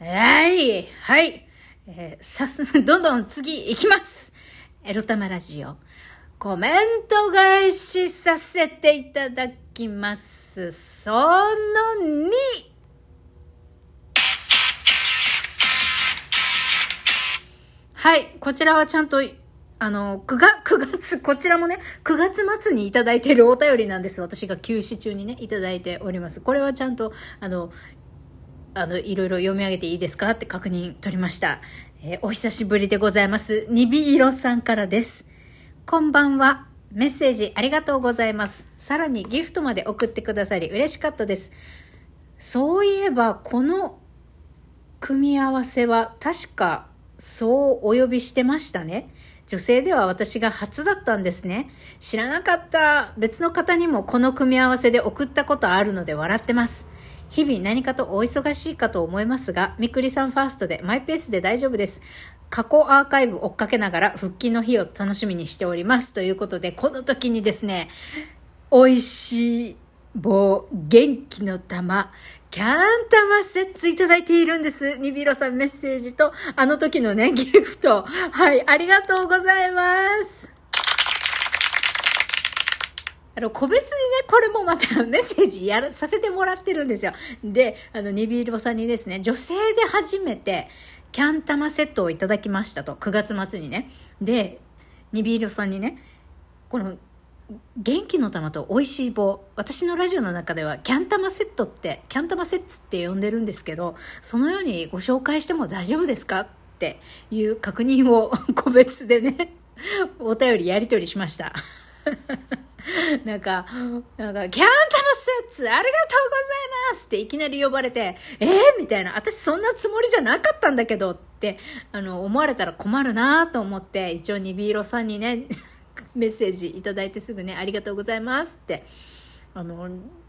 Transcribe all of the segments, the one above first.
はい、はい。えー、さす、どんどん次行きます。エロ玉ラジオ。コメント返しさせていただきます。その2。はい、こちらはちゃんと、あの、9月、9月、こちらもね、9月末にいただいているお便りなんです。私が休止中にね、いただいております。これはちゃんと、あの、あの、いろいろ読み上げていいですかって確認取りました。えー、お久しぶりでございます。にびいろさんからです。こんばんは。メッセージありがとうございます。さらにギフトまで送ってくださり嬉しかったです。そういえば、この組み合わせは確かそうお呼びしてましたね。女性では私が初だったんですね。知らなかった。別の方にもこの組み合わせで送ったことあるので笑ってます。日々何かとお忙しいかと思いますが、みくりさんファーストでマイペースで大丈夫です。過去アーカイブ追っかけながら復帰の日を楽しみにしております。ということで、この時にですね、美味しい棒、元気の玉、キャン玉セッツいただいているんです。ニビロさんメッセージと、あの時のね、ギフト。はい、ありがとうございます。あの、個別にね、これもまたメッセージやらさせてもらってるんですよ。で、あの、ニビーロさんにですね、女性で初めて、キャン玉セットをいただきましたと、9月末にね。で、ニビーロさんにね、この、元気の玉と美味しい棒。私のラジオの中では、キャン玉セットって、キャン玉セッツって呼んでるんですけど、そのようにご紹介しても大丈夫ですか？っていう確認を個別でね、お便りやり取りしました。なんか、なんか、キャンタマスーツありがとうございますっていきなり呼ばれて、えー、みたいな、私そんなつもりじゃなかったんだけどって、あの、思われたら困るなと思って、一応ニビーロさんにね、メッセージいただいてすぐね、ありがとうございますって、あの、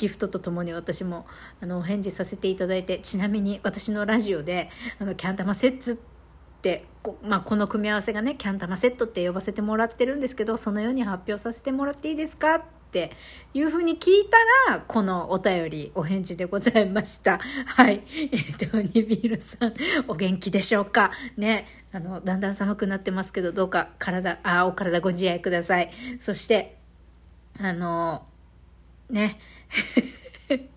ギフトとともに私もあのお返事させていただいてちなみに私のラジオであのキャンタマセッツってこ,、まあ、この組み合わせがねキャンタマセットって呼ばせてもらってるんですけどそのように発表させてもらっていいですかっていうふうに聞いたらこのお便りお返事でございました。はい。えっ、ー、とニビールさんお元気でしょうか？ね。あのだんだん寒くなってますけどどうか体あお体ご自愛ください。そしてあのね。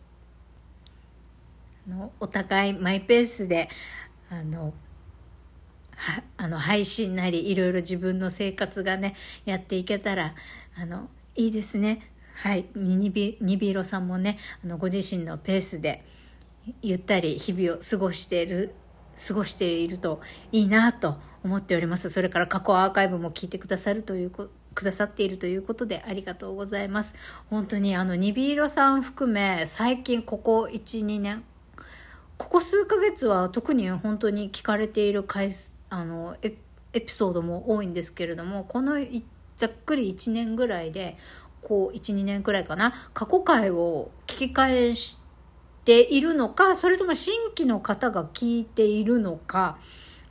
のお互いマイペースであのあの配信なりいろいろ自分の生活がねやっていけたらあのいいですね。はい。ニビニビロさんもねあのご自身のペースでゆったり日々を過ごしている過ごしているといいなと思っております。それから過去アーカイブも聞いてくださるというこくださっているということでありがとうございます。本当にあのニビーロさん含め最近ここ12年ここ数ヶ月は特に本当に聞かれている回数あのエピソードも多いんですけれどもこのざっくり1年ぐらいでこう12年くらいかな過去回を聞き返しているのかそれとも新規の方が聞いているのか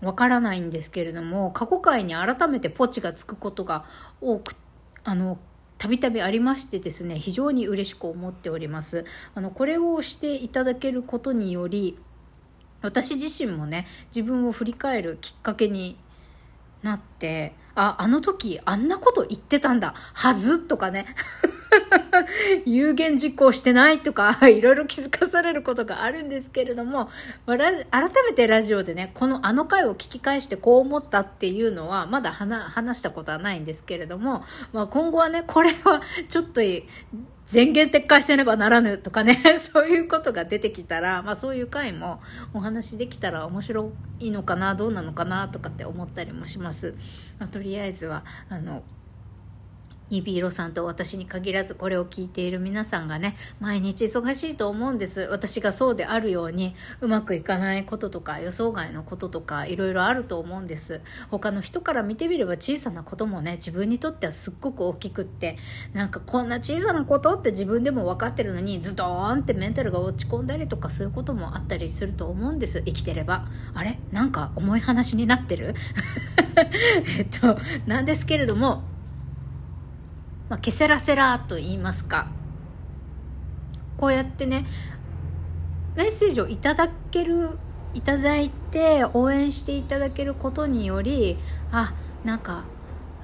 わからないんですけれども過去回に改めてポチがつくことが多くあのたびたびありましてですね非常に嬉しく思っております。あのこれをしていただけることにより私自身もね自分を振り返るきっかけになってああの時あんなこと言ってたんだはずとかね。有言実行してないとか いろいろ気づかされることがあるんですけれども改めてラジオでねこのあの回を聞き返してこう思ったっていうのはまだ話したことはないんですけれども、まあ、今後はねこれは ちょっと全言撤回せねばならぬとかね、そういうことが出てきたら、まあそういう回もお話できたら面白いのかな、どうなのかなとかって思ったりもします。まあ、とりあえずは、あの、ニビーロさんと私に限らずこれを聞いている皆さんがね毎日忙しいと思うんです。私がそうであるようにうまくいかないこととか予想外のこととかいろいろあると思うんです。他の人から見てみれば小さなこともね自分にとってはすっごく大きくってなんかこんな小さなことって自分でも分かってるのにズドーンってメンタルが落ち込んだりとかそういうこともあったりすると思うんです。生きてれば。あれ？なんか重い話になってる？えっとなんですけれどもまあ、ケセラセラと言いますか。こうやってねメッセージをいただけるいただいて応援していただけることによりあなんか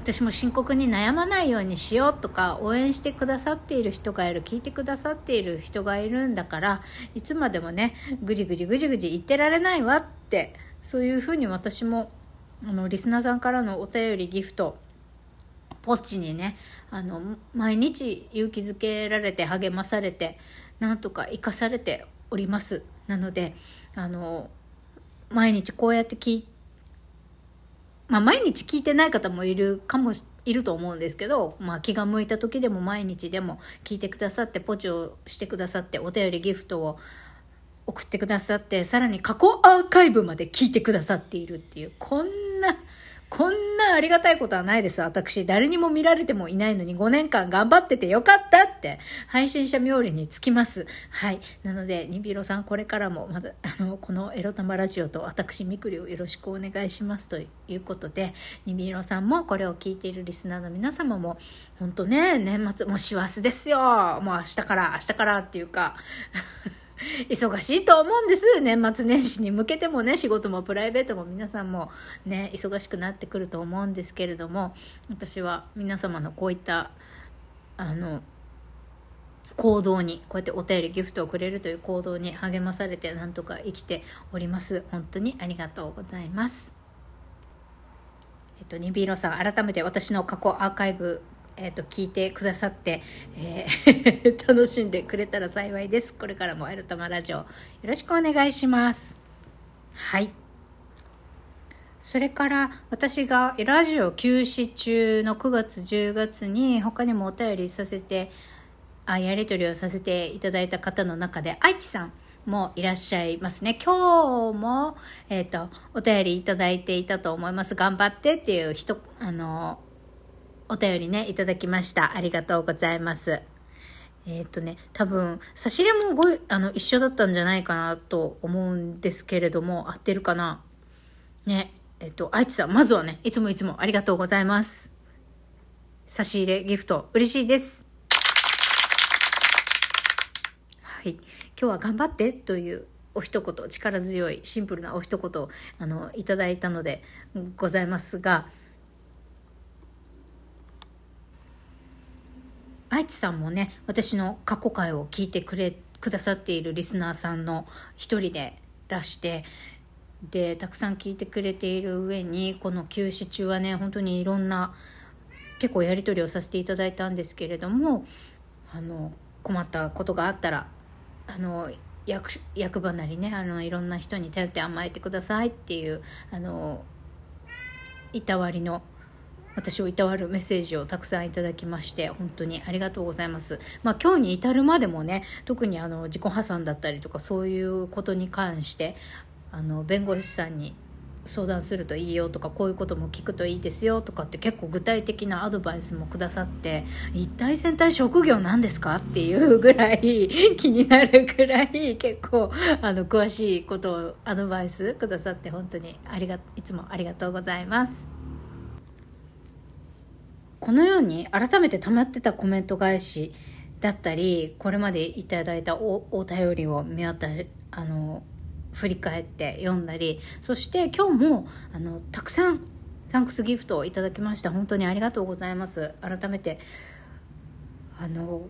私も深刻に悩まないようにしようとか応援してくださっている人がいる聞いてくださっている人がいるんだからいつまでもねぐじぐじぐじぐじ言ってられないわってそういうふうに私もあのリスナーさんからのお便りギフトポチにねあの毎日勇気づけられて励まされてなんとか生かされております。なのであの毎日こうやって聞いてまあ、毎日聞いてない方もいるかもいると思うんですけど、まあ、気が向いた時でも毎日でも聞いてくださってポチをしてくださってお便りギフトを送ってくださってさらに過去アーカイブまで聞いてくださっているっていうこんなこんなありがたいことはないです。私、誰にも見られてもいないのに5年間頑張っててよかったって、配信者冥利につきます。はい。なので、ニビロさん、これからも、まだ、あの、このエロ玉ラジオと私、みくりをよろしくお願いしますということで、ニビロさんも、これを聞いているリスナーの皆様も、本当ね、年末、もう師走ですよ。もう明日から、明日からっていうか、忙しいと思うんです。年末年始に向けてもね、仕事もプライベートも皆さんもね、忙しくなってくると思うんですけれども、私は皆様のこういった、あの、行動に、こうやってお便りギフトをくれるという行動に励まされて、なんとか生きております。本当にありがとうございます。えっと、ニビーロさん、改めて私の過去アーカイブえーと、聞いてくださって、えー、楽しんでくれたら幸いです。これからもエルタマラジオよろしくお願いします。はい。それから私がラジオ休止中の9月10月に他にもお便りさせてあやり取りをさせていただいた方の中で愛知さんもいらっしゃいますね。今日も、えっ、ー、と、お便りいただいていたと思います。頑張ってっていう人、あの、お便りね、いただきました。ありがとうございます。えっ、とね、多分、差し入れもごあの一緒だったんじゃないかなと思うんですけれども、合ってるかな？ね、えっ、と、愛知さん、まずはね、いつもいつもありがとうございます。差し入れ、ギフト、嬉しいです。はい。今日は頑張ってというお一言、力強い、シンプルなお一言を、あの、いただいたのでございますが、愛知さんもね私の過去回を聞いてくれくださっているリスナーさんの一人でらしてでたくさん聞いてくれている上にこの休止中はね本当にいろんな結構やり取りをさせていただいたんですけれどもあの困ったことがあったらあの役役場なりねあのいろんな人に頼って甘えてくださいっていうあのいたわりの私をいたわるメッセージをたくさんいただきまして本当にありがとうございます、まあ、今日に至るまでもね特にあの自己破産だったりとかそういうことに関してあの弁護士さんに相談するといいよとかこういうことも聞くといいですよとかって結構具体的なアドバイスもくださって一体全体職業なんですかっていうぐらい気になるぐらい結構あの詳しいことをアドバイスくださって本当にありがいつもありがとうございます。このように改めて溜まってたコメント返しだったりこれまでいただいたおお便りを見渡あの振り返って読んだりそして今日もあのたくさんサンクスギフトをいただきました。本当にありがとうございます。改めてあの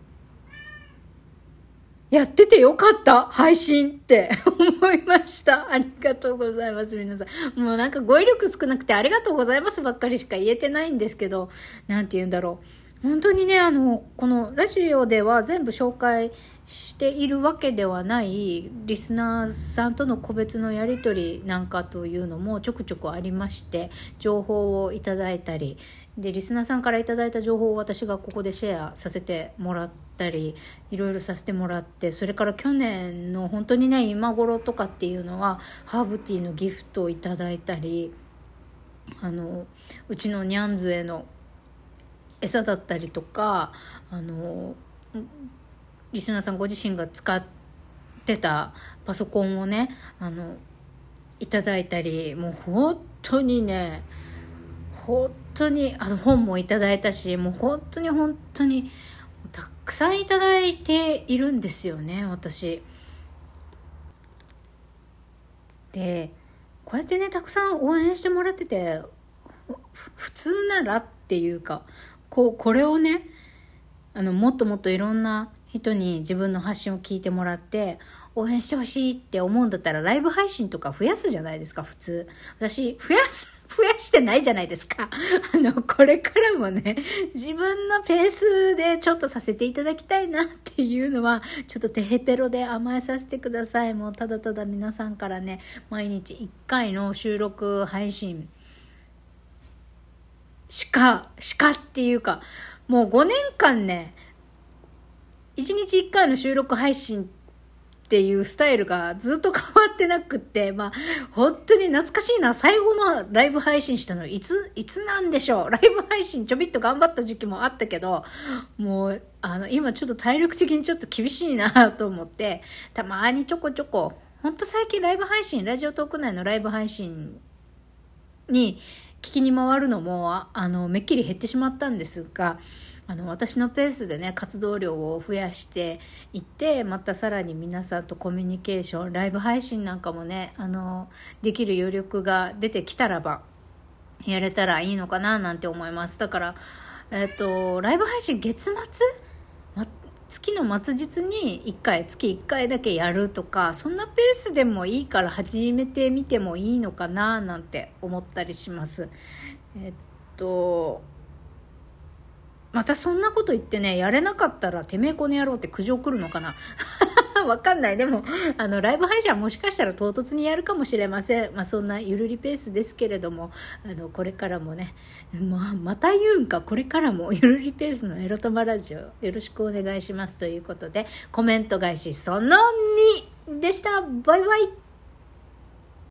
やっててよかった配信って 思いました。ありがとうございます、皆さん。もうなんか語彙力少なくてありがとうございますばっかりしか言えてないんですけど、なんて言うんだろう。本当にね、あの、このラジオでは全部紹介しているわけではないリスナーさんとの個別のやり取りなんかというのもちょくちょくありまして情報をいただいたりでリスナーさんからいただいた情報を私がここでシェアさせてもらってたりいろいろさせてもらってそれから去年の本当にね今頃とかっていうのはハーブティーのギフトをいただいたりあのうちのニャンズへの餌だったりとかあのリスナーさんご自身が使ってたパソコンをねあのいただいたりもう本当にね本当にあの本もいただいたしもう本当に本当にくさんいただいているんですよね私。でこうやってねたくさん応援してもらってて普通ならっていうかこうこれをねあのもっともっといろんな人に自分の発信を聞いてもらって応援してほしいって思うんだったらライブ配信とか増やすじゃないですか普通。私増やす増やしてないじゃないですか。あの、これからもね、自分のペースでちょっとさせていただきたいなっていうのは、ちょっとテヘペロで甘えさせてください。もうただただ皆さんからね、毎日1回の収録配信しか、しかっていうか、もう5年間ね、1日1回の収録配信ってっていうスタイルがずっと変わってなくって、まあ、本当に懐かしいな。最後のライブ配信したのいつ、いつなんでしょう。ライブ配信ちょびっと頑張った時期もあったけど、もう、あの、今ちょっと体力的にちょっと厳しいなと思って、たまにちょこちょこ、ほんと最近ライブ配信、ラジオトーク内のライブ配信に聞きに回るのも、あの、めっきり減ってしまったんですが、あの私のペースでね活動量を増やしていってまたさらに皆さんとコミュニケーションライブ配信なんかもねあのできる余力が出てきたらばやれたらいいのかななんて思います。だからえっ、とライブ配信月末、ま、月の末日に1回月1回だけやるとかそんなペースでもいいから始めてみてもいいのかななんて思ったりします。えっとまたそんなこと言ってね、やれなかったらてめえこの野郎って苦情来るのかな？わかんない。でも、あの、ライブ配信はもしかしたら唐突にやるかもしれません。まあ、そんなゆるりペースですけれども、あの、これからもね、まあ、また言うんか、これからもゆるりペースのエロ玉ラジオ、よろしくお願いしますということで、コメント返しその2でした。バイバイ